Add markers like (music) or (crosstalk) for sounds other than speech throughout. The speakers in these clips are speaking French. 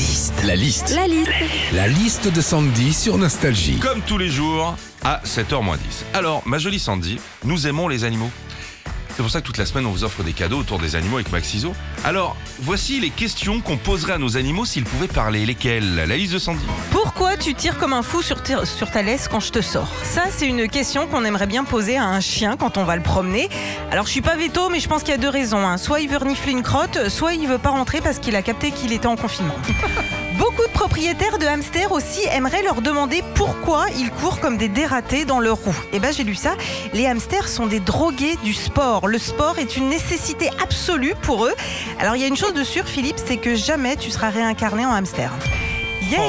liste. La liste. La liste. La liste de Sandy sur Nostalgie. Comme tous les jours, à 7h 10. Alors, ma jolie Sandy, nous aimons les animaux. C'est pour ça que toute la semaine, on vous offre des cadeaux autour des animaux avec Maxiso. Alors, voici les questions qu'on poserait à nos animaux s'ils pouvaient parler. Lesquelles? La liste de Sandy. Pourquoi tu tires comme un fou sur, ta laisse quand je te sors? Ça, c'est une question qu'on aimerait bien poser à un chien quand on va le promener. Alors, je suis pas veto, mais je pense qu'il y a deux raisons. hein. Soit il veut renifler une crotte, soit il veut pas rentrer parce qu'il a capté qu'il était en confinement. (laughs) Beaucoup de propriétaires de hamsters aussi aimeraient leur demander pourquoi ils courent comme des dératés dans leur roue. Et ben j'ai lu ça, les hamsters sont des drogués du sport. Le sport est une nécessité absolue pour eux. Alors il y a une chose de sûre Philippe, c'est que jamais tu seras réincarné en hamster. Il y a-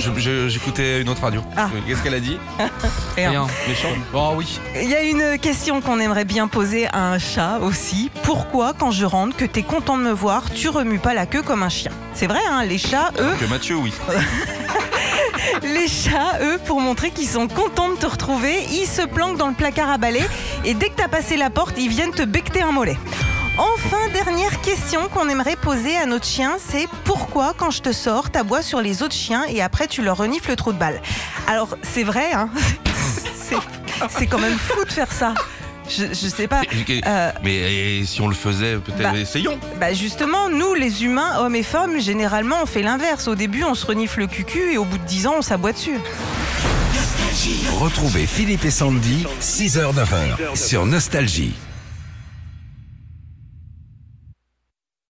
Je- je- J'écoutais une autre radio. Ah. Qu'est-ce qu'elle a dit (laughs) Rien. Méchant Oh oui. Il y a une question qu'on aimerait bien poser à un chat aussi. Pourquoi, quand je rentre, que t'es content de me voir, tu remues pas la queue comme un chien? C'est vrai, hein, les chats, eux, Que Mathieu, oui. (laughs) les chats, eux, pour montrer qu'ils sont contents de te retrouver, ils se planquent dans le placard à balai et dès que t'as passé la porte, ils viennent te becter un mollet. Enfin, dernière question qu'on aimerait poser à notre chien, c'est pourquoi quand je te sors, t'aboies sur les autres chiens et après tu leur renifles le trou de balle? Alors, c'est vrai, hein, (laughs) c'est- c'est quand même fou de faire ça. Je, je sais pas. Euh, Mais et si on le faisait, peut-être Bah. essayons. Bah justement, nous les humains, hommes et femmes, généralement on fait l'inverse. Au début on se renifle le cucu et au bout de 10 ans on s'aboie dessus. Retrouvez Philippe et Sandy, 6h-9h sur Nostalgie.